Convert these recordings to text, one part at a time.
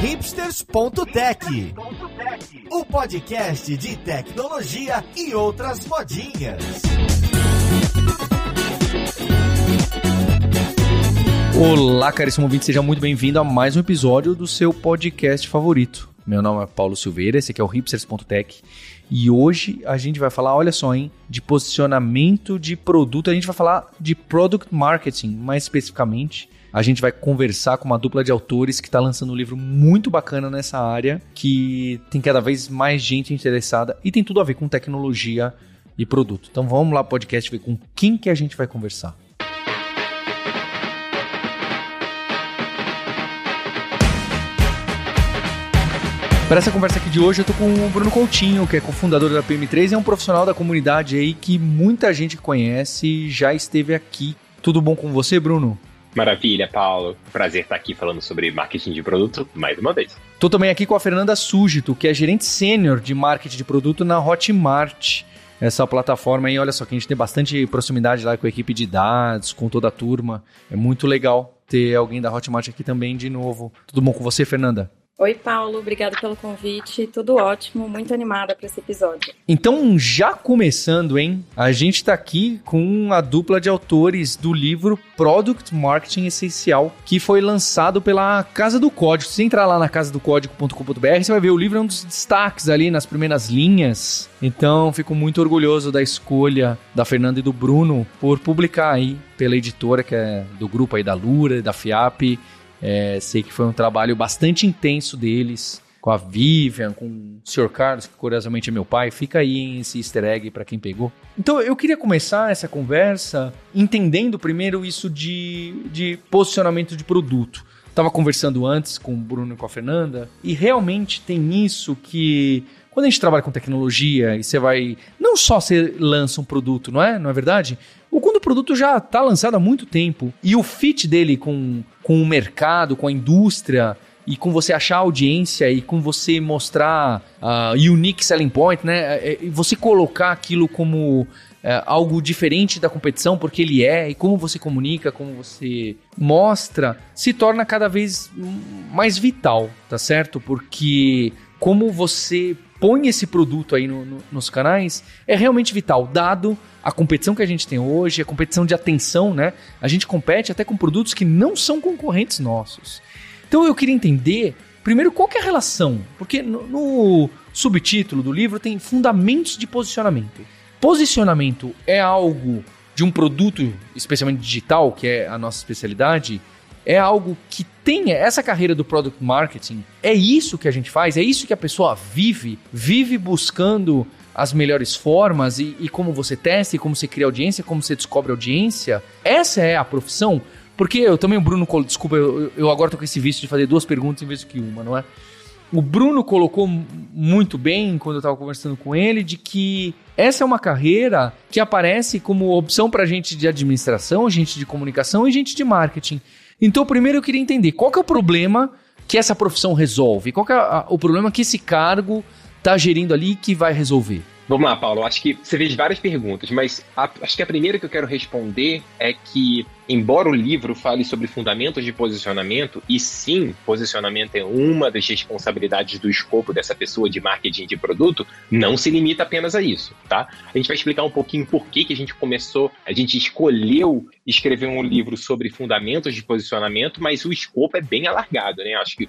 hipsters.tech, o podcast de tecnologia e outras modinhas. Olá, caríssimo ouvinte, seja muito bem-vindo a mais um episódio do seu podcast favorito. Meu nome é Paulo Silveira, esse aqui é o hipsters.tech e hoje a gente vai falar, olha só, hein, de posicionamento de produto. A gente vai falar de product marketing, mais especificamente. A gente vai conversar com uma dupla de autores que está lançando um livro muito bacana nessa área, que tem cada vez mais gente interessada e tem tudo a ver com tecnologia e produto. Então vamos lá, podcast, ver com quem que a gente vai conversar. Para essa conversa aqui de hoje, eu tô com o Bruno Coutinho, que é cofundador da PM3 e é um profissional da comunidade aí que muita gente conhece e já esteve aqui. Tudo bom com você, Bruno? Maravilha, Paulo. Prazer estar aqui falando sobre marketing de produto mais uma vez. Tô também aqui com a Fernanda Súgito, que é gerente sênior de marketing de produto na Hotmart. Essa plataforma aí, olha só, que a gente tem bastante proximidade lá com a equipe de dados, com toda a turma. É muito legal ter alguém da Hotmart aqui também de novo. Tudo bom com você, Fernanda? Oi, Paulo, obrigado pelo convite. Tudo ótimo, muito animada para esse episódio. Então, já começando, hein? A gente está aqui com a dupla de autores do livro Product Marketing Essencial, que foi lançado pela Casa do Código. Se entrar lá na casadocódigo.com.br, você vai ver o livro é um dos destaques ali nas primeiras linhas. Então, fico muito orgulhoso da escolha da Fernanda e do Bruno por publicar aí pela editora que é do grupo aí da Lura, da FIAP é, sei que foi um trabalho bastante intenso deles, com a Vivian, com o Sr. Carlos, que curiosamente é meu pai. Fica aí esse easter egg para quem pegou. Então eu queria começar essa conversa entendendo primeiro isso de, de posicionamento de produto. Estava conversando antes com o Bruno e com a Fernanda, e realmente tem isso que quando a gente trabalha com tecnologia e você vai. Não só você lança um produto, não é? Não é verdade? O quando o produto já está lançado há muito tempo e o fit dele com, com o mercado, com a indústria e com você achar audiência e com você mostrar uh, unique selling point, né? É, é, você colocar aquilo como é, algo diferente da competição, porque ele é, e como você comunica, como você mostra, se torna cada vez mais vital, tá certo? Porque como você põe esse produto aí no, no, nos canais é realmente vital, dado a competição que a gente tem hoje, a competição de atenção, né? A gente compete até com produtos que não são concorrentes nossos. Então eu queria entender, primeiro, qual é a relação? Porque no, no subtítulo do livro tem fundamentos de posicionamento. Posicionamento é algo de um produto, especialmente digital, que é a nossa especialidade, é algo que essa carreira do product marketing. É isso que a gente faz, é isso que a pessoa vive, vive buscando as melhores formas e, e como você testa, e como você cria audiência, como você descobre audiência. Essa é a profissão. Porque eu também, o Bruno, desculpa, eu, eu agora tô com esse vício de fazer duas perguntas em vez de uma, não é? O Bruno colocou muito bem quando eu estava conversando com ele de que essa é uma carreira que aparece como opção para gente de administração, gente de comunicação e gente de marketing. Então, primeiro eu queria entender qual que é o problema que essa profissão resolve, qual que é o problema que esse cargo está gerindo ali que vai resolver. Vamos lá, Paulo. Acho que você fez várias perguntas, mas a, acho que a primeira que eu quero responder é que embora o livro fale sobre fundamentos de posicionamento, e sim, posicionamento é uma das responsabilidades do escopo dessa pessoa de marketing de produto, não se limita apenas a isso, tá? A gente vai explicar um pouquinho por que, que a gente começou, a gente escolheu escrever um livro sobre fundamentos de posicionamento, mas o escopo é bem alargado, né? Acho que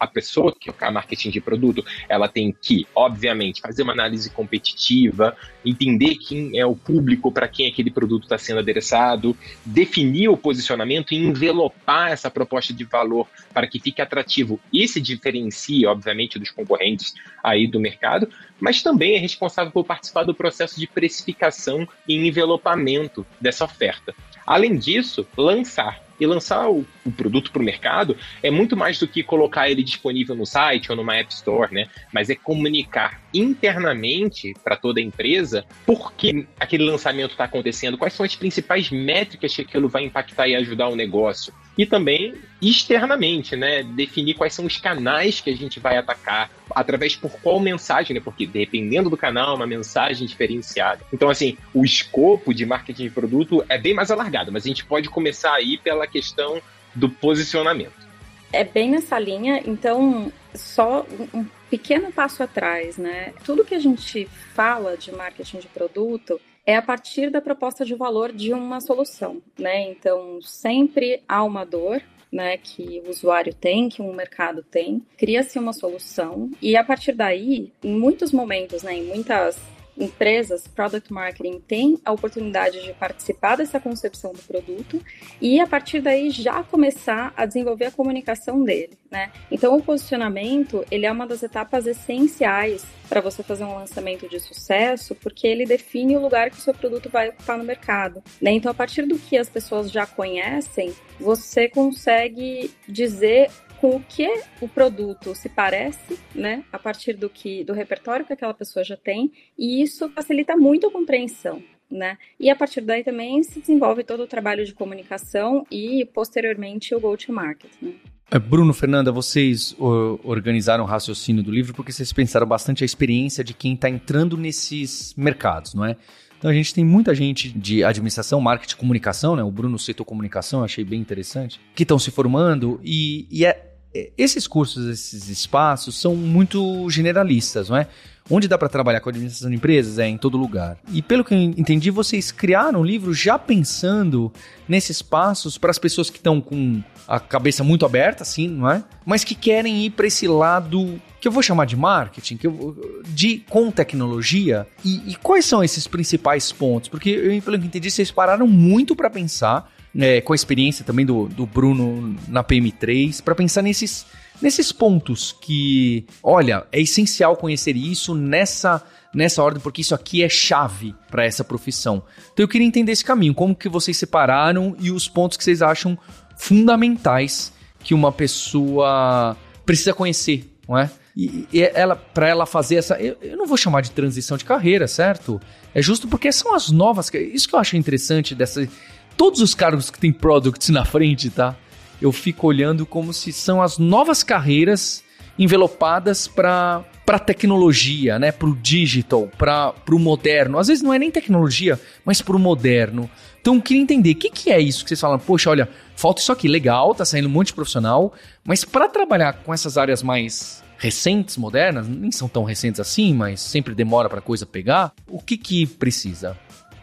a pessoa que é marketing de produto, ela tem que, obviamente, fazer uma análise competitiva, entender quem é o público para quem aquele produto está sendo adereçado, definir definir o posicionamento e envelopar essa proposta de valor para que fique atrativo e se diferencie, obviamente, dos concorrentes aí do mercado, mas também é responsável por participar do processo de precificação e envelopamento dessa oferta. Além disso, lançar e lançar o, o produto para o mercado é muito mais do que colocar ele disponível no site ou numa App Store, né? Mas é comunicar internamente para toda a empresa por que aquele lançamento está acontecendo, quais são as principais métricas que aquilo vai impactar e ajudar o negócio. E também externamente, né? Definir quais são os canais que a gente vai atacar, através por qual mensagem, né? Porque dependendo do canal, é uma mensagem diferenciada. Então, assim, o escopo de marketing de produto é bem mais alargado, mas a gente pode começar aí pela questão do posicionamento. é bem nessa linha, então só um pequeno passo atrás, né? Tudo que a gente fala de marketing de produto é a partir da proposta de valor de uma solução, né? Então, sempre há uma dor, né, que o usuário tem, que um mercado tem, cria-se uma solução e a partir daí, em muitos momentos, né, em muitas empresas, product marketing tem a oportunidade de participar dessa concepção do produto e a partir daí já começar a desenvolver a comunicação dele, né? Então o posicionamento, ele é uma das etapas essenciais para você fazer um lançamento de sucesso, porque ele define o lugar que o seu produto vai ocupar no mercado, né? Então a partir do que as pessoas já conhecem, você consegue dizer com o que o produto se parece, né, a partir do que do repertório que aquela pessoa já tem, e isso facilita muito a compreensão, né? E a partir daí também se desenvolve todo o trabalho de comunicação e posteriormente o go to market, né? É, Bruno, Fernanda, vocês organizaram o raciocínio do livro porque vocês pensaram bastante a experiência de quem está entrando nesses mercados, não é? Então a gente tem muita gente de administração, marketing, comunicação, né? O Bruno citou comunicação, achei bem interessante, que estão se formando e, e é, é, esses cursos, esses espaços são muito generalistas, não é? Onde dá para trabalhar com administração de empresas é em todo lugar. E pelo que eu entendi, vocês criaram um livro já pensando nesses passos para as pessoas que estão com a cabeça muito aberta, assim, não é? Mas que querem ir para esse lado que eu vou chamar de marketing, que eu, de com tecnologia. E, e quais são esses principais pontos? Porque eu, pelo que entendi, vocês pararam muito para pensar, é, com a experiência também do, do Bruno na PM3, para pensar nesses nesses pontos que, olha, é essencial conhecer isso nessa nessa ordem, porque isso aqui é chave para essa profissão. Então eu queria entender esse caminho, como que vocês separaram e os pontos que vocês acham fundamentais que uma pessoa precisa conhecer, não é? E, e ela, para ela fazer essa, eu, eu, não vou chamar de transição de carreira, certo? É justo porque são as novas, isso que eu acho interessante dessa, todos os cargos que tem products na frente, tá? Eu fico olhando como se são as novas carreiras envelopadas para para tecnologia, né, para o digital, para o moderno. Às vezes não é nem tecnologia, mas para o moderno. Então eu queria entender o que, que é isso que vocês falam. Poxa, olha, falta isso aqui, legal, tá saindo um monte de profissional, mas para trabalhar com essas áreas mais recentes, modernas, nem são tão recentes assim, mas sempre demora para coisa pegar. O que que precisa?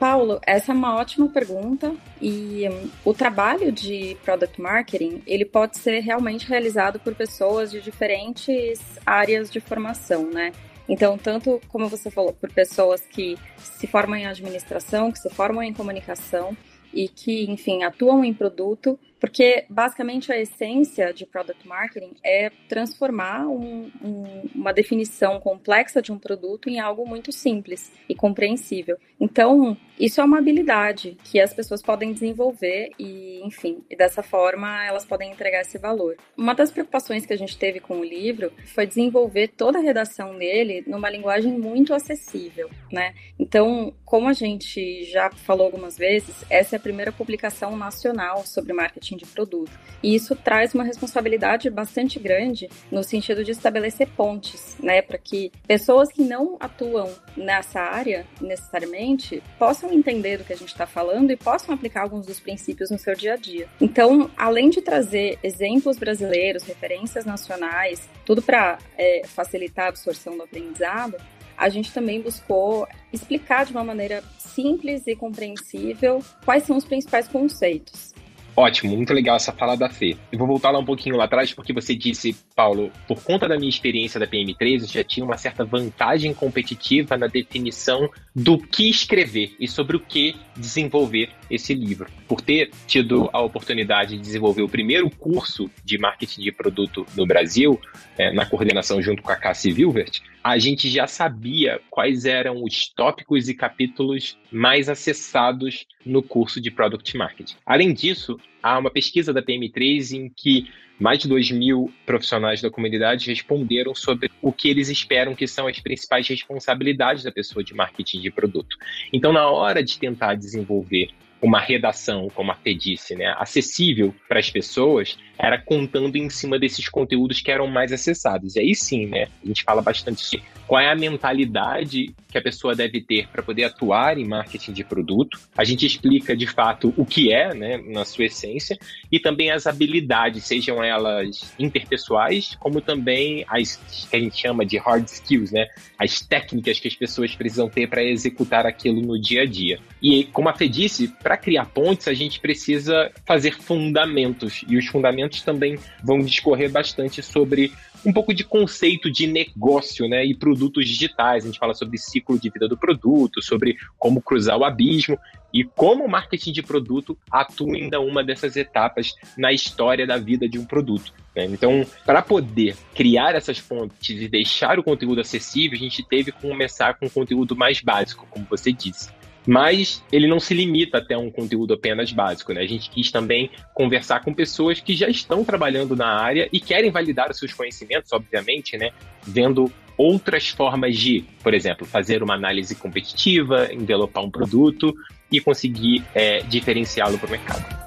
Paulo, essa é uma ótima pergunta e um, o trabalho de product marketing ele pode ser realmente realizado por pessoas de diferentes áreas de formação, né? Então, tanto como você falou, por pessoas que se formam em administração, que se formam em comunicação e que, enfim, atuam em produto, porque basicamente a essência de product marketing é transformar um, um, uma definição complexa de um produto em algo muito simples e compreensível. Então, isso é uma habilidade que as pessoas podem desenvolver e, enfim, e dessa forma elas podem entregar esse valor. Uma das preocupações que a gente teve com o livro foi desenvolver toda a redação dele numa linguagem muito acessível, né? Então, como a gente já falou algumas vezes, essa é a primeira publicação nacional sobre marketing marketing de produto. E isso traz uma responsabilidade bastante grande no sentido de estabelecer pontes, né, para que pessoas que não atuam nessa área necessariamente possam entender do que a gente está falando e possam aplicar alguns dos princípios no seu dia a dia. Então, além de trazer exemplos brasileiros, referências nacionais, tudo para é, facilitar a absorção do aprendizado, a gente também buscou explicar de uma maneira simples e compreensível quais são os principais conceitos. Ótimo, muito legal essa fala da Fê. Eu vou voltar lá um pouquinho lá atrás, porque você disse, Paulo, por conta da minha experiência da PM3, eu já tinha uma certa vantagem competitiva na definição do que escrever e sobre o que desenvolver esse livro. Por ter tido a oportunidade de desenvolver o primeiro curso de marketing de produto no Brasil, é, na coordenação junto com a Cassie Vilvert, a gente já sabia quais eram os tópicos e capítulos mais acessados no curso de Product Marketing. Além disso, há uma pesquisa da PM3 em que mais de 2 mil profissionais da comunidade responderam sobre o que eles esperam que são as principais responsabilidades da pessoa de marketing de produto. Então, na hora de tentar desenvolver uma redação, como a Fê disse, né, acessível para as pessoas, era contando em cima desses conteúdos que eram mais acessados. E aí sim, né, a gente fala bastante sobre qual é a mentalidade que a pessoa deve ter para poder atuar em marketing de produto. A gente explica de fato o que é, né, na sua essência, e também as habilidades, sejam elas interpessoais, como também as que a gente chama de hard skills, né, as técnicas que as pessoas precisam ter para executar aquilo no dia a dia. E como a Fê disse, para criar pontes a gente precisa fazer fundamentos, e os fundamentos também vão discorrer bastante sobre um pouco de conceito de negócio, né, e produtos digitais. A gente fala sobre ciclo de vida do produto, sobre como cruzar o abismo e como o marketing de produto atua em uma dessas etapas na história da vida de um produto. Né? Então, para poder criar essas pontes e deixar o conteúdo acessível, a gente teve que começar com um conteúdo mais básico, como você disse. Mas ele não se limita até um conteúdo apenas básico, né? A gente quis também conversar com pessoas que já estão trabalhando na área e querem validar os seus conhecimentos, obviamente, né? Vendo outras formas de, por exemplo, fazer uma análise competitiva, envelopar um produto e conseguir é, diferenciá-lo para o mercado.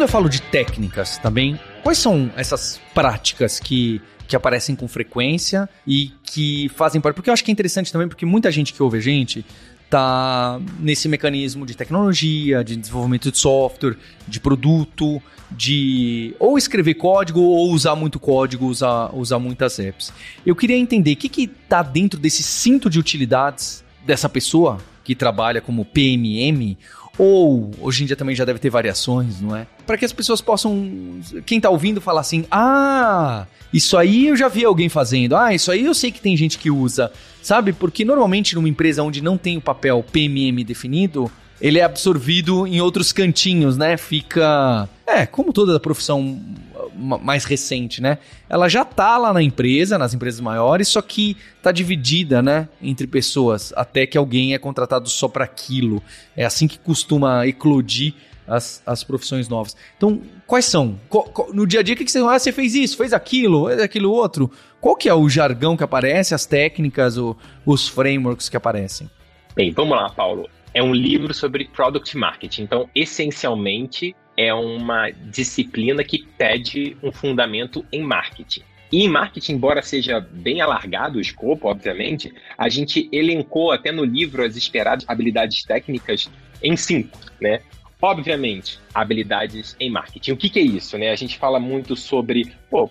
Quando eu falo de técnicas também, quais são essas práticas que, que aparecem com frequência e que fazem parte? Porque eu acho que é interessante também, porque muita gente que ouve a gente tá nesse mecanismo de tecnologia, de desenvolvimento de software, de produto, de ou escrever código ou usar muito código, usar, usar muitas apps. Eu queria entender o que que tá dentro desse cinto de utilidades dessa pessoa que trabalha como PMM ou hoje em dia também já deve ter variações, não é? Para que as pessoas possam, quem está ouvindo, falar assim: ah, isso aí eu já vi alguém fazendo, ah, isso aí eu sei que tem gente que usa, sabe? Porque normalmente numa empresa onde não tem o papel PMM definido, ele é absorvido em outros cantinhos, né? Fica. É, como toda profissão mais recente, né? Ela já tá lá na empresa, nas empresas maiores, só que tá dividida, né, entre pessoas, até que alguém é contratado só para aquilo. É assim que costuma eclodir as, as profissões novas. Então, quais são? no dia a dia, o que, que você... Ah, você fez isso, fez aquilo, fez aquilo outro. Qual que é o jargão que aparece, as técnicas, o, os frameworks que aparecem? Bem, vamos lá, Paulo. É um livro sobre product marketing. Então, essencialmente, é uma disciplina que pede um fundamento em marketing. E em marketing, embora seja bem alargado o escopo, obviamente, a gente elencou até no livro as esperadas habilidades técnicas em cinco, né? Obviamente, habilidades em marketing. O que, que, é isso, né? A gente fala muito sobre pô,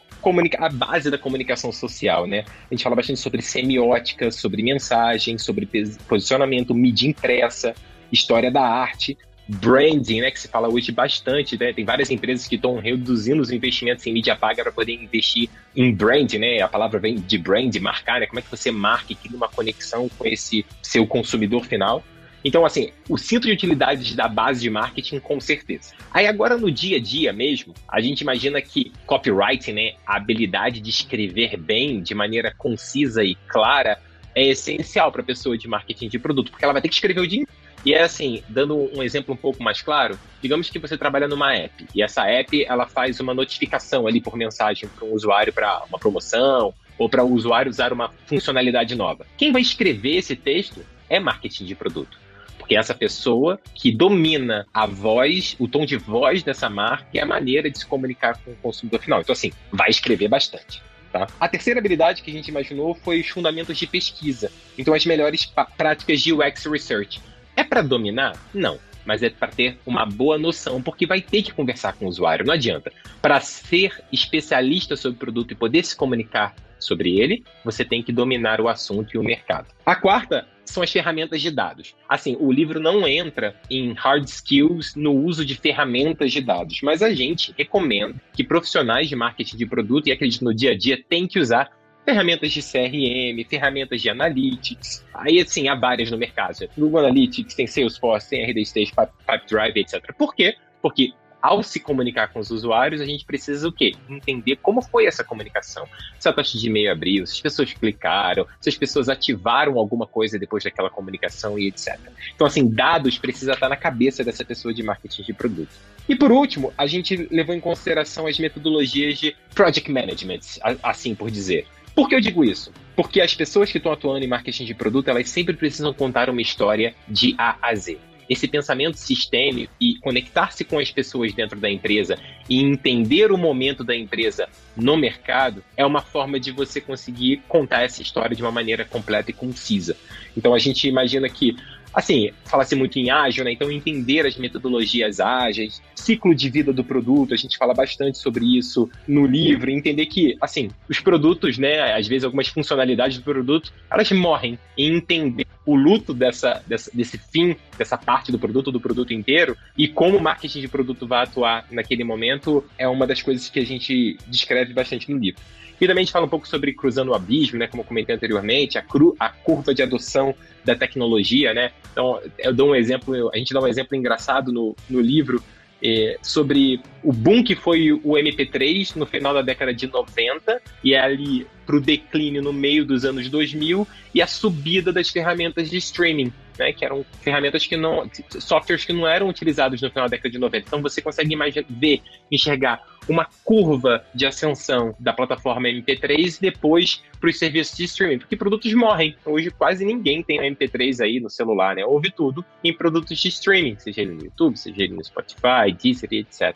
a base da comunicação social, né? A gente fala bastante sobre semiótica, sobre mensagem, sobre posicionamento, mídia impressa, história da arte branding, né, que se fala hoje bastante, né? Tem várias empresas que estão reduzindo os investimentos em mídia paga para poder investir em brand, né? A palavra vem de brand, marcar, né? Como é que você marca e cria uma conexão com esse seu consumidor final? Então, assim, o cinto de utilidades da base de marketing, com certeza. Aí agora no dia a dia mesmo, a gente imagina que copywriting, né, a habilidade de escrever bem, de maneira concisa e clara, é essencial para a pessoa de marketing de produto, porque ela vai ter que escrever o dia e é assim, dando um exemplo um pouco mais claro, digamos que você trabalha numa app e essa app ela faz uma notificação ali por mensagem para um usuário para uma promoção ou para o usuário usar uma funcionalidade nova. Quem vai escrever esse texto é marketing de produto. Porque é essa pessoa que domina a voz, o tom de voz dessa marca e a maneira de se comunicar com o consumidor final. Então, assim, vai escrever bastante. Tá? A terceira habilidade que a gente imaginou foi os fundamentos de pesquisa. Então, as melhores práticas de UX Research. É para dominar? Não. Mas é para ter uma boa noção, porque vai ter que conversar com o usuário, não adianta. Para ser especialista sobre o produto e poder se comunicar sobre ele, você tem que dominar o assunto e o mercado. A quarta são as ferramentas de dados. Assim, o livro não entra em hard skills no uso de ferramentas de dados, mas a gente recomenda que profissionais de marketing de produto e acredito no dia a dia têm que usar ferramentas de CRM, ferramentas de Analytics. Aí, assim, há várias no mercado. Google Analytics, tem Salesforce, tem RD Stage, Pipedrive, etc. Por quê? Porque ao se comunicar com os usuários, a gente precisa o quê? Entender como foi essa comunicação. Se a taxa de e-mail abriu, se as pessoas clicaram, se as pessoas ativaram alguma coisa depois daquela comunicação e etc. Então, assim, dados precisa estar na cabeça dessa pessoa de marketing de produto. E por último, a gente levou em consideração as metodologias de project management, assim por dizer. Por que eu digo isso? Porque as pessoas que estão atuando em marketing de produto, elas sempre precisam contar uma história de A a Z esse pensamento sistêmico e conectar-se com as pessoas dentro da empresa e entender o momento da empresa no mercado é uma forma de você conseguir contar essa história de uma maneira completa e concisa. Então a gente imagina que assim, fala-se muito em ágil, né? Então entender as metodologias ágeis, ciclo de vida do produto, a gente fala bastante sobre isso no livro, entender que, assim, os produtos, né, às vezes algumas funcionalidades do produto, elas morrem. E entender o luto dessa, dessa, desse fim, dessa parte do produto, do produto inteiro, e como o marketing de produto vai atuar naquele momento, é uma das coisas que a gente descreve bastante no livro. E também a gente fala um pouco sobre cruzando o abismo, né? Como eu comentei anteriormente, a, cru, a curva de adoção da tecnologia, né? Então, eu dou um exemplo, a gente dá um exemplo engraçado no, no livro é, sobre o boom que foi o MP3 no final da década de 90 e é ali para o declínio no meio dos anos 2000 e a subida das ferramentas de streaming né, que eram ferramentas que não, softwares que não eram utilizados no final da década de 90. Então você consegue ver, enxergar uma curva de ascensão da plataforma MP3 e depois para os serviços de streaming, porque produtos morrem. Hoje quase ninguém tem MP3 aí no celular, né? Ouve tudo em produtos de streaming, seja ele no YouTube, seja ele no Spotify, Deezer, etc.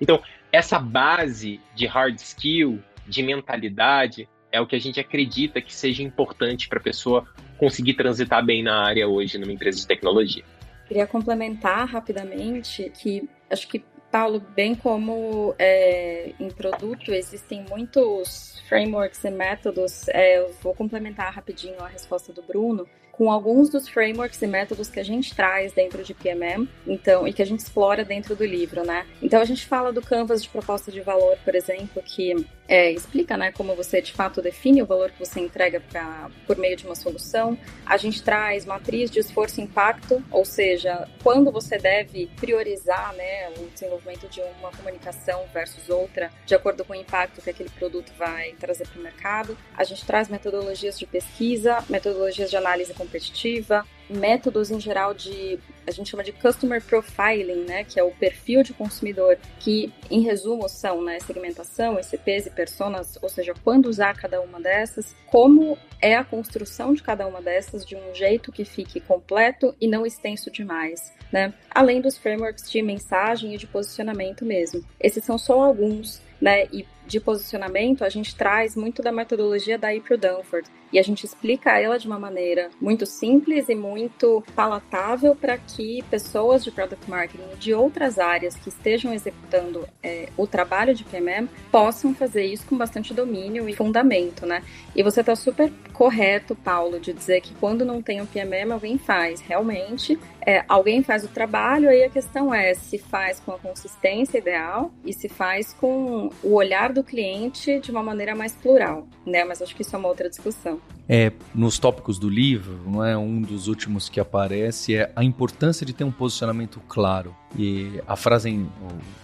Então, essa base de hard skill, de mentalidade, é o que a gente acredita que seja importante para a pessoa conseguir transitar bem na área hoje numa empresa de tecnologia. Queria complementar rapidamente que acho que Paulo, bem como é, em produto existem muitos frameworks e métodos, é, eu vou complementar rapidinho a resposta do Bruno com alguns dos frameworks e métodos que a gente traz dentro de PMM, então, e que a gente explora dentro do livro, né? Então a gente fala do Canvas de proposta de valor, por exemplo, que é, explica, né, como você de fato define o valor que você entrega pra, por meio de uma solução. A gente traz matriz de esforço e impacto, ou seja, quando você deve priorizar, né, o desenvolvimento de uma comunicação versus outra, de acordo com o impacto que aquele produto vai trazer para o mercado. A gente traz metodologias de pesquisa, metodologias de análise competitiva, métodos em geral de a gente chama de customer profiling, né, que é o perfil de consumidor, que em resumo são, né, segmentação, ECPs e personas, ou seja, quando usar cada uma dessas, como é a construção de cada uma dessas de um jeito que fique completo e não extenso demais, né? Além dos frameworks de mensagem e de posicionamento mesmo. Esses são só alguns, né? E de posicionamento, a gente traz muito da metodologia da April Dunford e a gente explica ela de uma maneira muito simples e muito palatável para que pessoas de product marketing de outras áreas que estejam executando é, o trabalho de PMM possam fazer isso com bastante domínio e fundamento, né? E você está super correto, Paulo, de dizer que quando não tem um PMM, alguém faz. Realmente, é, alguém faz o trabalho, aí a questão é se faz com a consistência ideal e se faz com o olhar do cliente de uma maneira mais plural, né? Mas acho que isso é uma outra discussão. É, nos tópicos do livro, não é um dos últimos que aparece é a importância de ter um posicionamento claro. E a frase, em,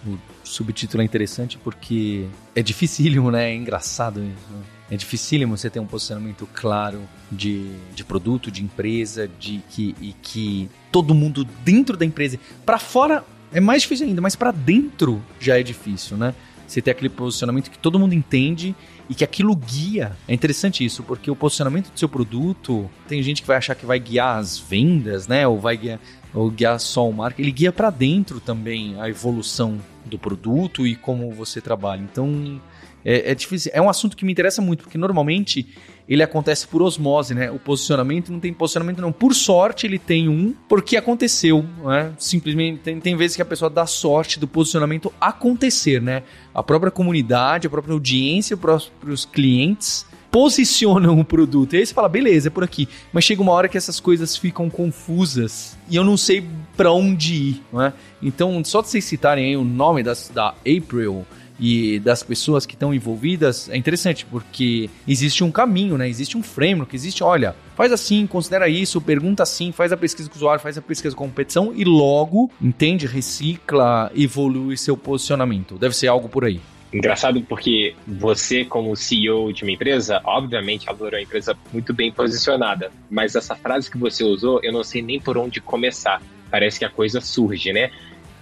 o, o subtítulo é interessante porque é dificílimo, né? É engraçado isso. Né? É dificílimo você ter um posicionamento claro de, de produto, de empresa, de que e que todo mundo dentro da empresa, para fora é mais difícil ainda, mas para dentro já é difícil, né? Você ter aquele posicionamento que todo mundo entende e que aquilo guia. É interessante isso, porque o posicionamento do seu produto, tem gente que vai achar que vai guiar as vendas, né? Ou vai guiar, ou guiar só o marketing. Ele guia para dentro também a evolução do produto e como você trabalha. Então, é, é, difícil. É um assunto que me interessa muito, porque normalmente ele acontece por osmose, né? O posicionamento não tem posicionamento, não. Por sorte, ele tem um, porque aconteceu, né? Simplesmente tem, tem vezes que a pessoa dá sorte do posicionamento acontecer, né? A própria comunidade, a própria audiência, os próprios clientes posicionam o produto. E aí você fala, beleza, é por aqui. Mas chega uma hora que essas coisas ficam confusas e eu não sei para onde ir, né? Então, só de vocês citarem aí o nome das, da April e das pessoas que estão envolvidas é interessante, porque existe um caminho, né? Existe um framework, existe, olha, faz assim, considera isso, pergunta assim, faz a pesquisa com o usuário, faz a pesquisa com a competição e logo entende, recicla, evolui seu posicionamento. Deve ser algo por aí. Engraçado porque você, como CEO de uma empresa, obviamente adora uma empresa muito bem posicionada, mas essa frase que você usou, eu não sei nem por onde começar. Parece que a coisa surge, né?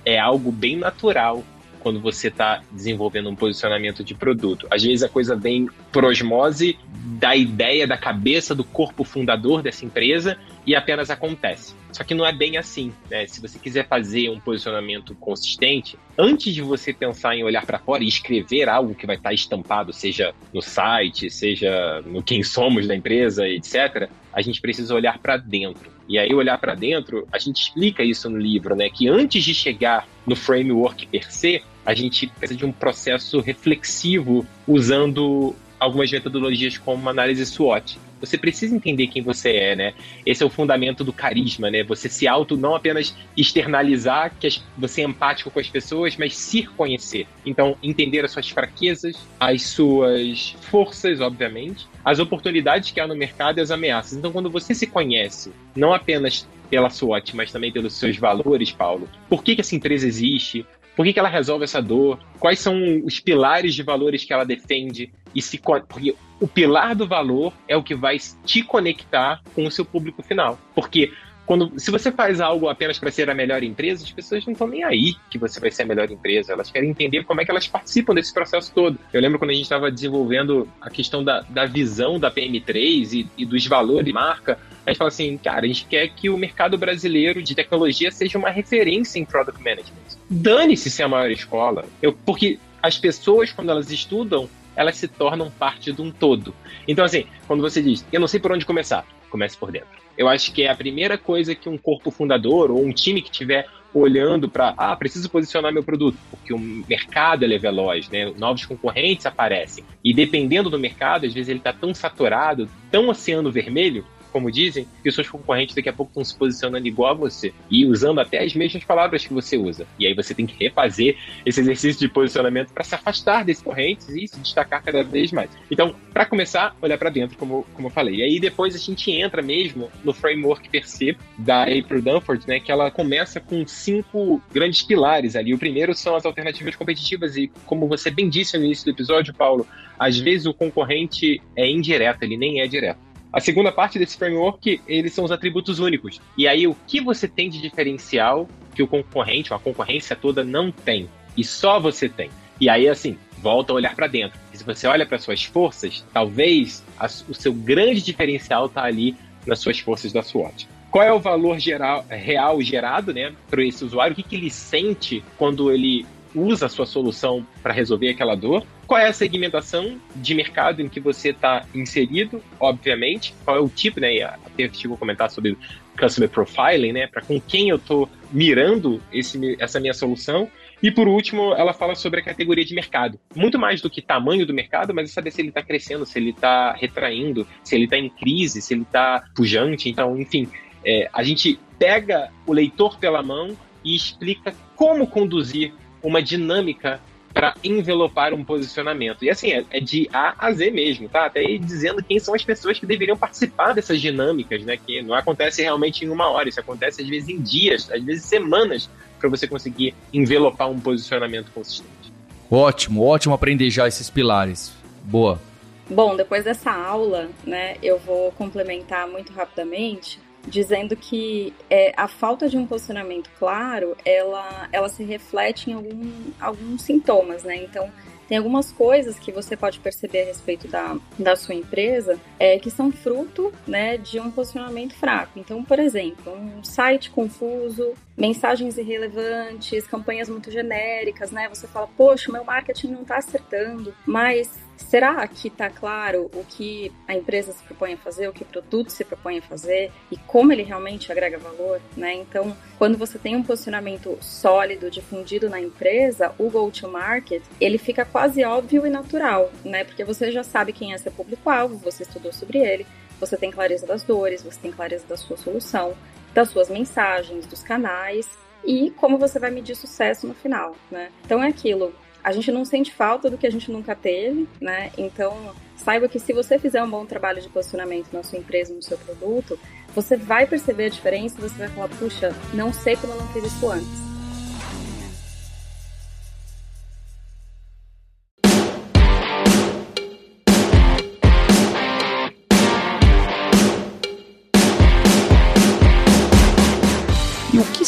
É algo bem natural quando você está desenvolvendo um posicionamento de produto. Às vezes a coisa vem por osmose da ideia, da cabeça, do corpo fundador dessa empresa e apenas acontece. Só que não é bem assim, né? Se você quiser fazer um posicionamento consistente, antes de você pensar em olhar para fora e escrever algo que vai estar estampado, seja no site, seja no quem somos da empresa, etc., a gente precisa olhar para dentro. E aí, olhar para dentro, a gente explica isso no livro, né? Que antes de chegar no framework per se, a gente precisa de um processo reflexivo usando algumas metodologias como análise SWOT. Você precisa entender quem você é, né? Esse é o fundamento do carisma, né? Você se auto não apenas externalizar que você é empático com as pessoas, mas se conhecer. Então, entender as suas fraquezas, as suas forças, obviamente, as oportunidades que há no mercado e as ameaças. Então, quando você se conhece, não apenas pela SWOT, mas também pelos seus valores, Paulo. Por que, que essa empresa existe? Por que, que ela resolve essa dor? Quais são os pilares de valores que ela defende? E se porque o pilar do valor é o que vai te conectar com o seu público final. Porque quando, se você faz algo apenas para ser a melhor empresa, as pessoas não estão nem aí que você vai ser a melhor empresa. Elas querem entender como é que elas participam desse processo todo. Eu lembro quando a gente estava desenvolvendo a questão da, da visão da PM3 e, e dos valores de marca, a gente fala assim, cara, a gente quer que o mercado brasileiro de tecnologia seja uma referência em product management. Dane-se se é a maior escola. Eu, porque as pessoas, quando elas estudam, elas se tornam parte de um todo. Então, assim, quando você diz, eu não sei por onde começar, comece por dentro. Eu acho que é a primeira coisa que um corpo fundador ou um time que tiver olhando para, ah, preciso posicionar meu produto, porque o mercado é veloz, né? Novos concorrentes aparecem. E dependendo do mercado, às vezes ele está tão saturado, tão oceano vermelho, como dizem, que os seus concorrentes daqui a pouco estão se posicionando igual a você e usando até as mesmas palavras que você usa. E aí você tem que refazer esse exercício de posicionamento para se afastar desses correntes e se destacar cada vez mais. Então, para começar, olhar para dentro, como, como eu falei. E aí depois a gente entra mesmo no framework per se da April Dunford, né, que ela começa com cinco grandes pilares ali. O primeiro são as alternativas competitivas e como você bem disse no início do episódio, Paulo, às vezes o concorrente é indireto, ele nem é direto. A segunda parte desse framework, eles são os atributos únicos. E aí, o que você tem de diferencial que o concorrente, a concorrência toda, não tem? E só você tem. E aí, assim, volta a olhar para dentro. E se você olha para suas forças, talvez a, o seu grande diferencial está ali nas suas forças da SWOT. Qual é o valor geral, real gerado né, para esse usuário? O que, que ele sente quando ele usa a sua solução para resolver aquela dor? Qual é a segmentação de mercado em que você está inserido, obviamente? Qual é o tipo, né? Até chegou a comentar sobre customer profiling, né? Para com quem eu estou mirando esse, essa minha solução. E por último, ela fala sobre a categoria de mercado. Muito mais do que tamanho do mercado, mas é saber se ele está crescendo, se ele está retraindo, se ele está em crise, se ele está pujante. Então, enfim, é, a gente pega o leitor pela mão e explica como conduzir uma dinâmica para envelopar um posicionamento. E assim, é, é, de A a Z mesmo, tá? Até aí dizendo quem são as pessoas que deveriam participar dessas dinâmicas, né? Que não acontece realmente em uma hora, isso acontece às vezes em dias, às vezes semanas, para você conseguir envelopar um posicionamento consistente. Ótimo, ótimo aprender já esses pilares. Boa. Bom, depois dessa aula, né, eu vou complementar muito rapidamente dizendo que é, a falta de um posicionamento claro, ela, ela se reflete em algum, alguns sintomas, né? Então, tem algumas coisas que você pode perceber a respeito da, da sua empresa é, que são fruto né, de um posicionamento fraco. Então, por exemplo, um site confuso, mensagens irrelevantes, campanhas muito genéricas, né? Você fala, poxa, meu marketing não está acertando, mas Será que está claro o que a empresa se propõe a fazer, o que o produto se propõe a fazer e como ele realmente agrega valor? Né? Então, quando você tem um posicionamento sólido, difundido na empresa, o go-to-market ele fica quase óbvio e natural, né? porque você já sabe quem é seu público-alvo, você estudou sobre ele, você tem clareza das dores, você tem clareza da sua solução, das suas mensagens, dos canais e como você vai medir sucesso no final. Né? Então, é aquilo a gente não sente falta do que a gente nunca teve, né? Então, saiba que se você fizer um bom trabalho de posicionamento na sua empresa, no seu produto, você vai perceber a diferença você vai falar, puxa, não sei como eu não fiz isso antes.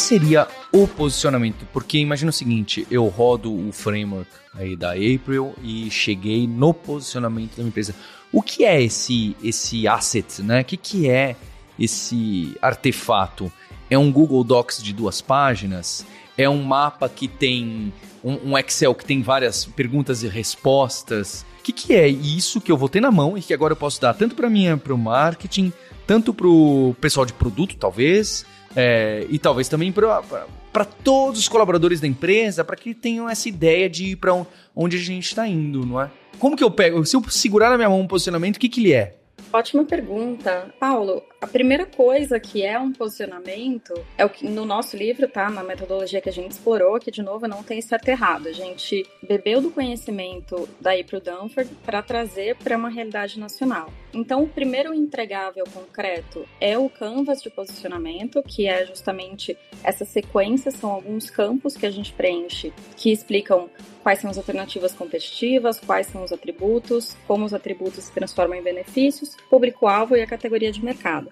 Seria o posicionamento? Porque imagina o seguinte, eu rodo o framework aí da April e cheguei no posicionamento da minha empresa. O que é esse esse asset, né? O que, que é esse artefato? É um Google Docs de duas páginas? É um mapa que tem um, um Excel que tem várias perguntas e respostas? O que, que é isso que eu vou ter na mão e que agora eu posso dar tanto para minha para o marketing, tanto para o pessoal de produto, talvez, é, e talvez também para todos os colaboradores da empresa, para que tenham essa ideia de ir para onde a gente está indo, não é? Como que eu pego? Se eu segurar na minha mão um posicionamento, o que, que ele é? Ótima pergunta. Paulo, a primeira coisa que é um posicionamento é o que no nosso livro, tá? Na metodologia que a gente explorou, que de novo não tem certo errado. A gente bebeu do conhecimento da April Dunford para trazer para uma realidade nacional. Então, o primeiro entregável concreto é o canvas de posicionamento, que é justamente essa sequência, são alguns campos que a gente preenche que explicam quais são as alternativas competitivas, quais são os atributos, como os atributos se transformam em benefícios, público-alvo e a categoria de mercado.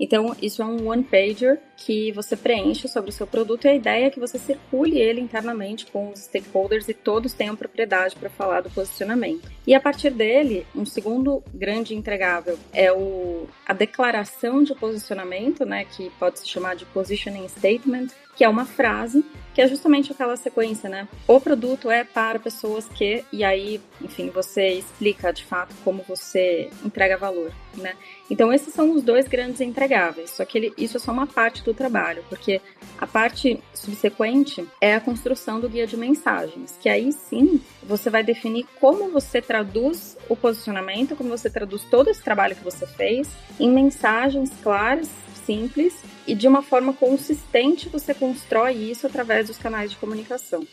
Então, isso é um one-pager que você preenche sobre o seu produto e a ideia é que você circule ele internamente com os stakeholders e todos tenham propriedade para falar do posicionamento. E a partir dele, um segundo grande entregável é o, a declaração de posicionamento, né, que pode se chamar de positioning statement, que é uma frase que é justamente aquela sequência, né? O produto é para pessoas que, e aí, enfim, você explica de fato como você entrega valor, né? Então, esses são os dois grandes entregáveis, só que ele, isso é só uma parte do trabalho, porque a parte subsequente é a construção do guia de mensagens, que aí sim você vai definir como você traduz o posicionamento, como você traduz todo esse trabalho que você fez em mensagens claras simples e de uma forma consistente você constrói isso através dos canais de comunicação.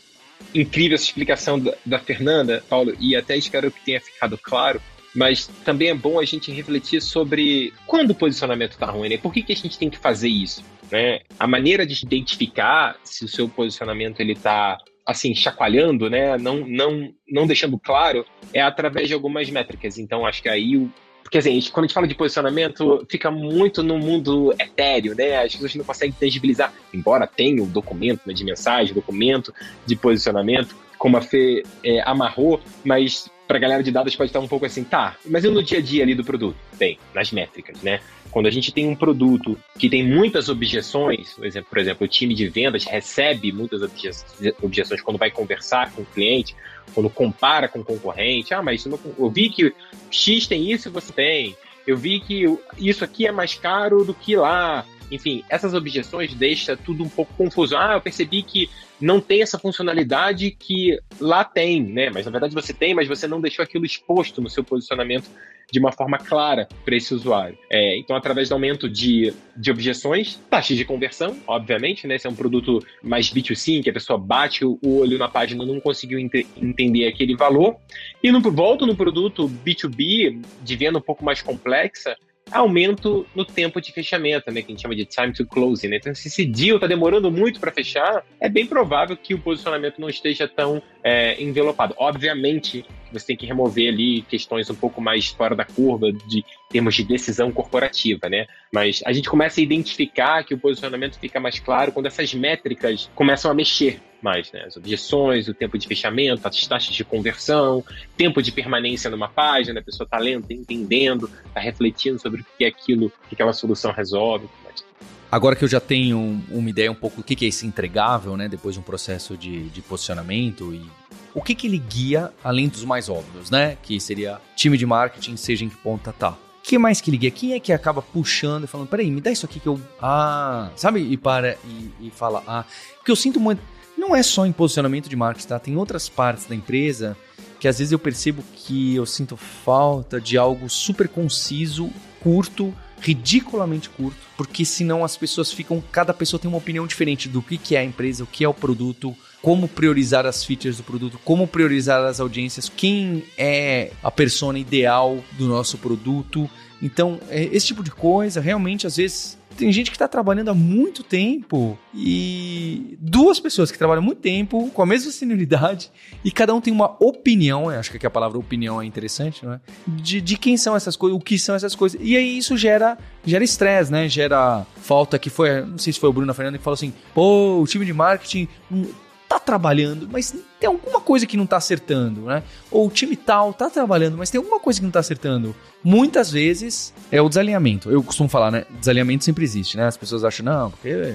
Incrível essa explicação da, da Fernanda, Paulo, e até espero que tenha ficado claro mas também é bom a gente refletir sobre quando o posicionamento está ruim, né? Por que, que a gente tem que fazer isso? Né? A maneira de identificar se o seu posicionamento ele está assim chacoalhando, né? Não, não, não deixando claro é através de algumas métricas. Então acho que aí o porque assim, quando a gente fala de posicionamento, fica muito no mundo etéreo, né? As pessoas não conseguem tangibilizar, embora tenha o documento né, de mensagem, documento de posicionamento, como a Fê é, amarrou, mas para a galera de dados pode estar um pouco assim, tá, mas e no dia a dia ali do produto? Bem, nas métricas, né? Quando a gente tem um produto que tem muitas objeções, por exemplo, por exemplo o time de vendas recebe muitas objeções quando vai conversar com o cliente, quando compara com o concorrente. Ah, mas eu vi que X tem isso e você tem. Eu vi que isso aqui é mais caro do que lá. Enfim, essas objeções deixam tudo um pouco confuso. Ah, eu percebi que não tem essa funcionalidade que lá tem, né? Mas na verdade você tem, mas você não deixou aquilo exposto no seu posicionamento de uma forma clara para esse usuário. É, então, através do aumento de, de objeções, taxas de conversão, obviamente, né? Se é um produto mais B2C, que a pessoa bate o olho na página e não conseguiu ent entender aquele valor. E no, volto no produto B2B, de venda um pouco mais complexa, aumento no tempo de fechamento, né, que a gente chama de time to closing. Né? Então, se esse deal está demorando muito para fechar, é bem provável que o posicionamento não esteja tão é, envelopado. Obviamente, você tem que remover ali questões um pouco mais fora da curva de termos de decisão corporativa, né? Mas a gente começa a identificar que o posicionamento fica mais claro quando essas métricas começam a mexer mais, né? As objeções, o tempo de fechamento, as taxas de conversão, tempo de permanência numa página, a pessoa está lendo, entendendo, está refletindo sobre o que é aquilo, o que aquela solução resolve. Agora que eu já tenho uma ideia um pouco do que é esse entregável, né? Depois de um processo de, de posicionamento e o que, que ele guia além dos mais óbvios, né? Que seria time de marketing, seja em que ponta tá. O que mais que ele guia? Quem é que acaba puxando e falando, peraí, me dá isso aqui que eu. Ah, sabe? E para e, e fala, ah. Porque eu sinto muito. Não é só em posicionamento de marketing, tá? Tem outras partes da empresa que às vezes eu percebo que eu sinto falta de algo super conciso, curto, ridiculamente curto, porque senão as pessoas ficam, cada pessoa tem uma opinião diferente do que, que é a empresa, o que é o produto, como priorizar as features do produto, como priorizar as audiências, quem é a persona ideal do nosso produto. Então, é, esse tipo de coisa, realmente, às vezes, tem gente que está trabalhando há muito tempo e duas pessoas que trabalham muito tempo com a mesma senioridade e cada um tem uma opinião, acho que a palavra opinião é interessante, não é? De, de quem são essas coisas, o que são essas coisas. E aí isso gera gera estresse, né? Gera falta que foi, não sei se foi o Bruno Fernando que falou assim: "Pô, o time de marketing tá trabalhando, mas tem alguma coisa que não tá acertando, né? Ou o time tal tá trabalhando, mas tem alguma coisa que não tá acertando. Muitas vezes é o desalinhamento. Eu costumo falar, né? Desalinhamento sempre existe, né? As pessoas acham, não, porque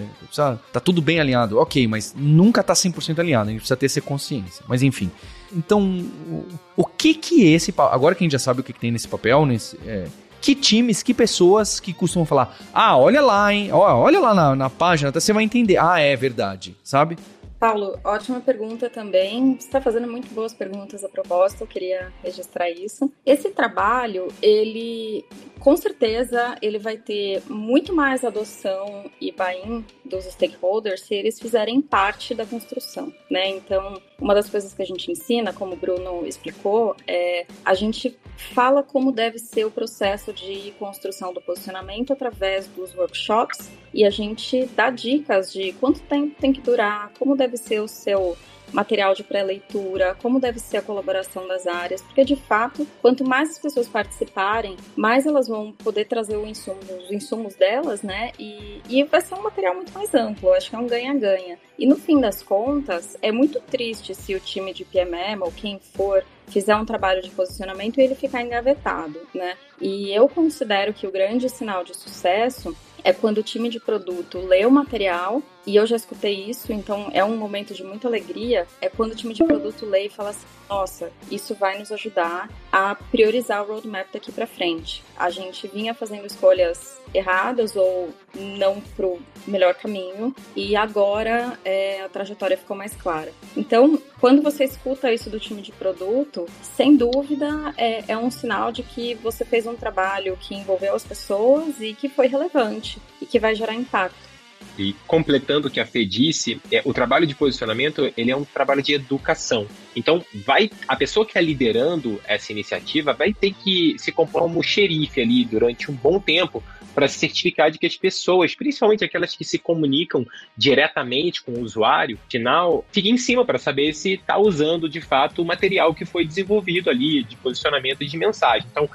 tá tudo bem alinhado. Ok, mas nunca tá 100% alinhado. A gente precisa ter essa consciência. Mas enfim. Então, o, o que que esse... Agora que a gente já sabe o que, que tem nesse papel, nesse... É, que times, que pessoas que costumam falar, ah, olha lá, hein, olha lá na, na página, você vai entender. Ah, é verdade, sabe? Paulo, ótima pergunta também. Você está fazendo muito boas perguntas a propósito, eu queria registrar isso. Esse trabalho, ele com certeza ele vai ter muito mais adoção e buy-in dos stakeholders se eles fizerem parte da construção, né? Então, uma das coisas que a gente ensina, como o Bruno explicou, é a gente fala como deve ser o processo de construção do posicionamento através dos workshops e a gente dá dicas de quanto tempo tem que durar, como deve ser o seu material de pré-leitura, como deve ser a colaboração das áreas, porque de fato, quanto mais as pessoas participarem, mais elas vão poder trazer insumo, os insumos delas, né? E, e vai ser um material muito mais amplo, acho que é um ganha-ganha. E no fim das contas, é muito triste se o time de PMM ou quem for fizer um trabalho de posicionamento e ele ficar engavetado, né? E eu considero que o grande sinal de sucesso é quando o time de produto lê o material, e eu já escutei isso, então é um momento de muita alegria, é quando o time de produto lê e fala assim, nossa, isso vai nos ajudar a priorizar o roadmap daqui para frente. A gente vinha fazendo escolhas erradas ou não pro melhor caminho e agora é, a trajetória ficou mais clara. Então, quando você escuta isso do time de produto, sem dúvida é, é um sinal de que você fez um trabalho que envolveu as pessoas e que foi relevante e que vai gerar impacto. E completando o que a Fê disse, é, o trabalho de posicionamento ele é um trabalho de educação. Então, vai a pessoa que está liderando essa iniciativa vai ter que se compor como xerife ali durante um bom tempo para se certificar de que as pessoas, principalmente aquelas que se comunicam diretamente com o usuário final, fiquem em cima para saber se está usando de fato o material que foi desenvolvido ali de posicionamento e de mensagem. Então,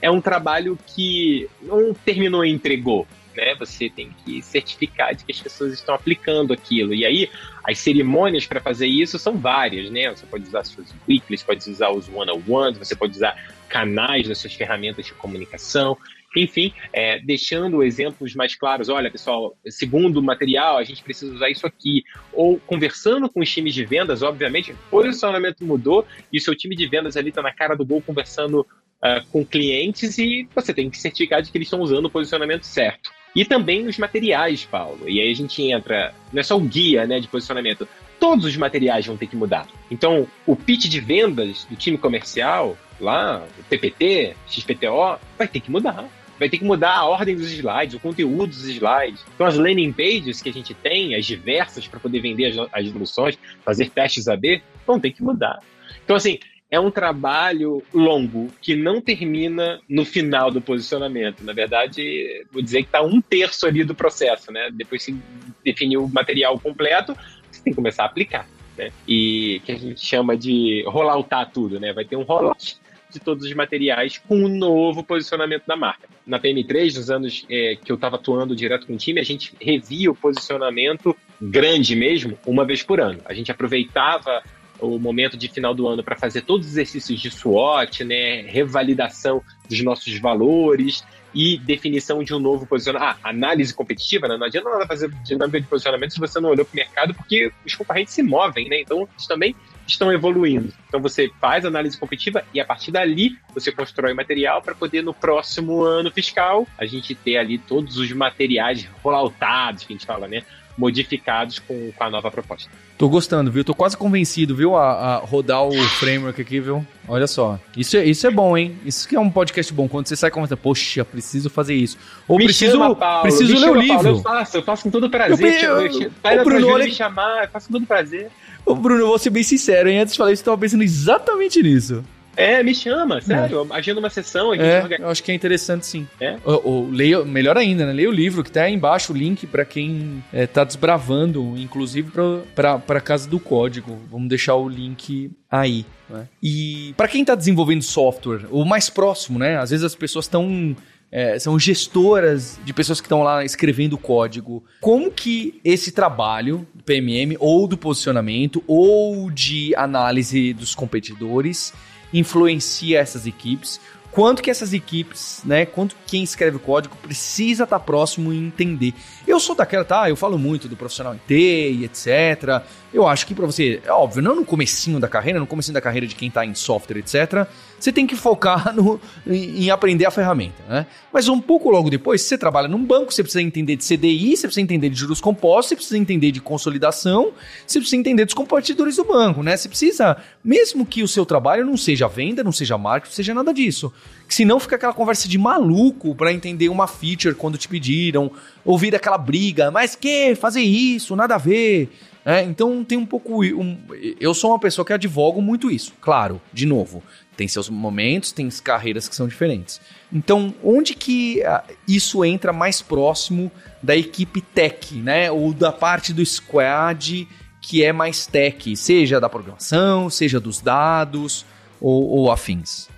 é um trabalho que não terminou e entregou né? Você tem que certificar de que as pessoas estão aplicando aquilo. E aí, as cerimônias para fazer isso são várias, né? Você pode usar suas weeklies, pode usar os one-on-ones, você pode usar canais das suas ferramentas de comunicação. Enfim, é, deixando exemplos mais claros, olha, pessoal, segundo o material, a gente precisa usar isso aqui. Ou conversando com os times de vendas, obviamente, o posicionamento mudou e o seu time de vendas ali está na cara do gol conversando uh, com clientes e você tem que certificar de que eles estão usando o posicionamento certo. E também os materiais, Paulo. E aí a gente entra, não é só o guia né, de posicionamento, todos os materiais vão ter que mudar. Então, o pitch de vendas do time comercial, lá, o PPT, XPTO, vai ter que mudar. Vai ter que mudar a ordem dos slides, o conteúdo dos slides. Então, as landing pages que a gente tem, as diversas, para poder vender as, as soluções, fazer testes AB, vão ter que mudar. Então, assim, é um trabalho longo que não termina no final do posicionamento. Na verdade, vou dizer que está um terço ali do processo, né? Depois se definir o material completo, você tem que começar a aplicar, né? E que a gente chama de rolloutar tudo, né? Vai ter um rollout de todos os materiais com um novo posicionamento da marca. Na PM3, nos anos é, que eu estava atuando direto com o time, a gente revia o posicionamento grande mesmo, uma vez por ano. A gente aproveitava o momento de final do ano para fazer todos os exercícios de SWOT, né, revalidação dos nossos valores e definição de um novo posicionamento. Ah, análise competitiva, né? não adianta nada fazer dinâmica de posicionamento se você não olhou para o mercado, porque os concorrentes se movem, né? Então, eles também estão evoluindo. Então, você faz análise competitiva e a partir dali você constrói material para poder no próximo ano fiscal a gente ter ali todos os materiais rolautados, que a gente fala, né? Modificados com, com a nova proposta. Tô gostando, viu? Tô quase convencido, viu, a, a, rodar o framework aqui, viu? Olha só. Isso é, isso é bom, hein? Isso que é um podcast bom. Quando você sai conversando, poxa, preciso fazer isso. Ou me preciso, chama, Paulo, preciso ler o livro. Paulo, eu faço, eu faço com todo prazer. Eu, eu, eu, eu, Bruno, olha... me chamar, eu faço com todo prazer. Ô, Bruno, eu vou ser bem sincero, hein? Antes de falar isso, eu tava pensando exatamente nisso. É, me chama, sério. É. Agenda uma sessão. A gente é, eu acho que é interessante sim. É? Ou, ou, leia, melhor ainda, né? Leia o livro, que tá aí embaixo o link para quem é, tá desbravando, inclusive para casa do código. Vamos deixar o link aí. Né? E para quem tá desenvolvendo software, o mais próximo, né? Às vezes as pessoas estão é, são gestoras de pessoas que estão lá escrevendo código. Como que esse trabalho do PMM, ou do posicionamento, ou de análise dos competidores, influencia essas equipes, quanto que essas equipes, né, quanto quem escreve o código precisa estar tá próximo e entender. Eu sou daquela, tá, eu falo muito do profissional em TI, etc. Eu acho que para você, é óbvio, não no comecinho da carreira, no comecinho da carreira de quem está em software, etc. Você tem que focar no, em, em, aprender a ferramenta, né? Mas um pouco logo depois, se você trabalha num banco, você precisa entender de CDI, você precisa entender de juros compostos, você precisa entender de consolidação, você precisa entender dos compartidores do banco, né? Você precisa, mesmo que o seu trabalho não seja venda, não seja marketing, seja nada disso. Se não fica aquela conversa de maluco para entender uma feature quando te pediram, ouvir aquela briga, mas que fazer isso, nada a ver. É, então tem um pouco. Um, eu sou uma pessoa que advogo muito isso. Claro, de novo, tem seus momentos, tem carreiras que são diferentes. Então, onde que uh, isso entra mais próximo da equipe tech, né? Ou da parte do squad que é mais tech, seja da programação, seja dos dados ou, ou afins?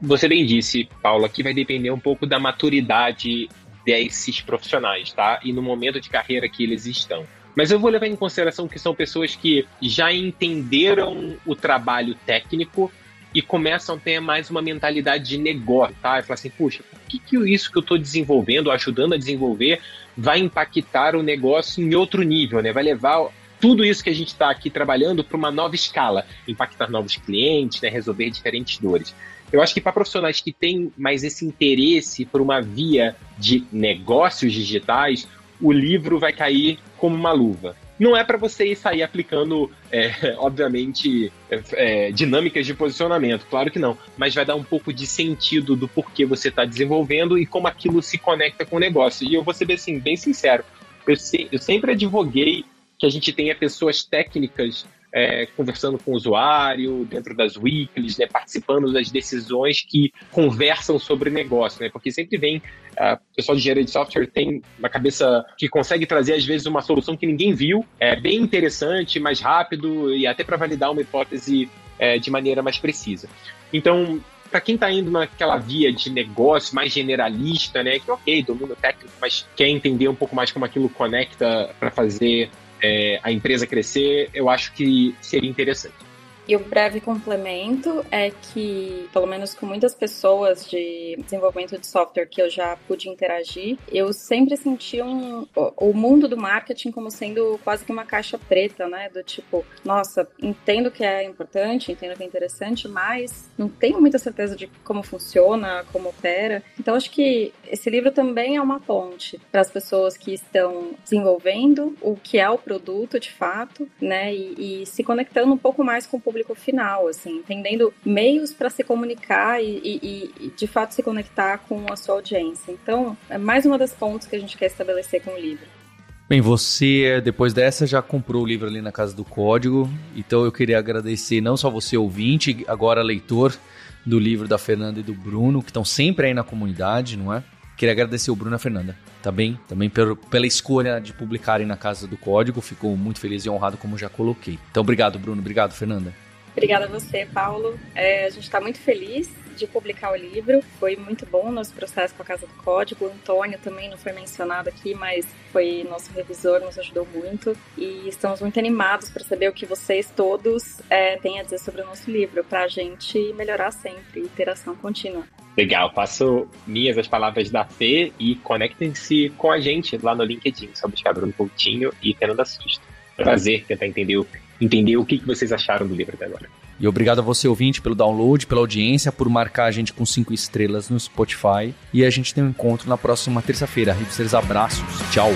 Você bem disse, Paula, que vai depender um pouco da maturidade desses profissionais, tá? E no momento de carreira que eles estão. Mas eu vou levar em consideração que são pessoas que já entenderam o trabalho técnico e começam a ter mais uma mentalidade de negócio, tá? E falar assim, puxa, por que, que isso que eu estou desenvolvendo, ajudando a desenvolver, vai impactar o negócio em outro nível, né? Vai levar tudo isso que a gente está aqui trabalhando para uma nova escala, impactar novos clientes, né? resolver diferentes dores. Eu acho que para profissionais que têm mais esse interesse por uma via de negócios digitais, o livro vai cair como uma luva. Não é para você sair aplicando, é, obviamente, é, é, dinâmicas de posicionamento, claro que não, mas vai dar um pouco de sentido do porquê você está desenvolvendo e como aquilo se conecta com o negócio. E eu vou ser assim, bem sincero, eu, se, eu sempre advoguei que a gente tenha pessoas técnicas é, conversando com o usuário, dentro das weeklies, né, participando das decisões que conversam sobre negócio, né, porque sempre vem, uh, o pessoal de engenharia de software tem uma cabeça que consegue trazer, às vezes, uma solução que ninguém viu, é bem interessante, mais rápido e até para validar uma hipótese é, de maneira mais precisa. Então, para quem está indo naquela via de negócio mais generalista, né, que ok, domínio técnico, mas quer entender um pouco mais como aquilo conecta para fazer é, a empresa crescer, eu acho que seria interessante. E o breve complemento é que, pelo menos com muitas pessoas de desenvolvimento de software que eu já pude interagir, eu sempre senti um, o mundo do marketing como sendo quase que uma caixa preta, né? Do tipo, nossa, entendo que é importante, entendo que é interessante, mas não tenho muita certeza de como funciona, como opera. Então, acho que esse livro também é uma ponte para as pessoas que estão desenvolvendo o que é o produto de fato, né? E, e se conectando um pouco mais com o público público final, assim, entendendo meios para se comunicar e, e, e, de fato se conectar com a sua audiência. Então, é mais uma das pontos que a gente quer estabelecer com o livro. Bem, você, depois dessa, já comprou o livro ali na Casa do Código, então eu queria agradecer não só você, ouvinte, agora leitor do livro da Fernanda e do Bruno, que estão sempre aí na comunidade, não é? Queria agradecer o Bruno e a Fernanda, tá bem? Também pelo, pela escolha de publicarem na Casa do Código, ficou muito feliz e honrado, como já coloquei. Então, obrigado, Bruno, obrigado, Fernanda. Obrigada a você, Paulo. É, a gente está muito feliz de publicar o livro. Foi muito bom o nosso processo com a Casa do Código. O Antônio também não foi mencionado aqui, mas foi nosso revisor, nos ajudou muito. E estamos muito animados para saber o que vocês todos é, têm a dizer sobre o nosso livro, para a gente melhorar sempre, interação contínua. Legal, faço minhas as palavras da Fê e conectem-se com a gente lá no LinkedIn, só buscar Bruno Coutinho e Fernanda Susto. Prazer tentar entender o entender o que, que vocês acharam do livro até agora. E obrigado a você, ouvinte, pelo download, pela audiência, por marcar a gente com cinco estrelas no Spotify. E a gente tem um encontro na próxima terça-feira. Hipsters, abraços. Tchau.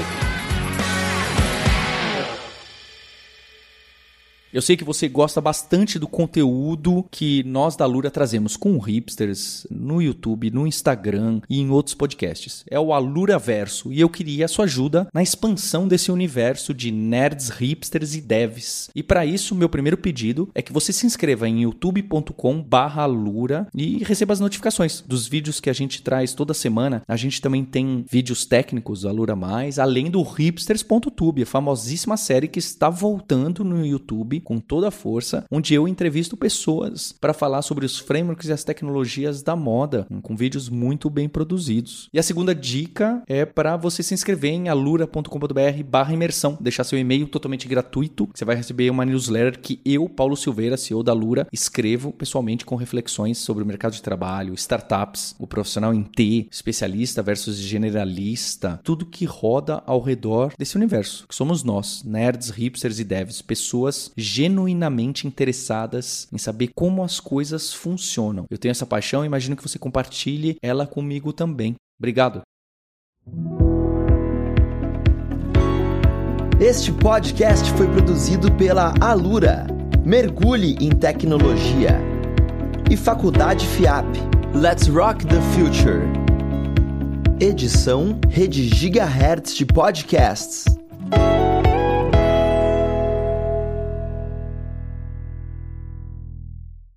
Eu sei que você gosta bastante do conteúdo que nós da Alura trazemos com hipsters no YouTube, no Instagram e em outros podcasts. É o Alura Verso e eu queria a sua ajuda na expansão desse universo de nerds, hipsters e devs. E para isso, meu primeiro pedido é que você se inscreva em youtube.com/alura e receba as notificações dos vídeos que a gente traz toda semana. A gente também tem vídeos técnicos Alura Mais, além do hipsters.tube, a famosíssima série que está voltando no YouTube com toda a força, onde eu entrevisto pessoas para falar sobre os frameworks e as tecnologias da moda, com vídeos muito bem produzidos. E a segunda dica é para você se inscrever em alura.com.br/imersão, deixar seu e-mail totalmente gratuito. Você vai receber uma newsletter que eu, Paulo Silveira, CEO da Lura, escrevo pessoalmente com reflexões sobre o mercado de trabalho, startups, o profissional em T, especialista versus generalista, tudo que roda ao redor desse universo, que somos nós, nerds, hipsters e devs, pessoas genuinamente interessadas em saber como as coisas funcionam. Eu tenho essa paixão e imagino que você compartilhe ela comigo também. Obrigado. Este podcast foi produzido pela Alura. Mergulhe em tecnologia. E Faculdade FIAP. Let's Rock the Future. Edição Rede Gigahertz de Podcasts.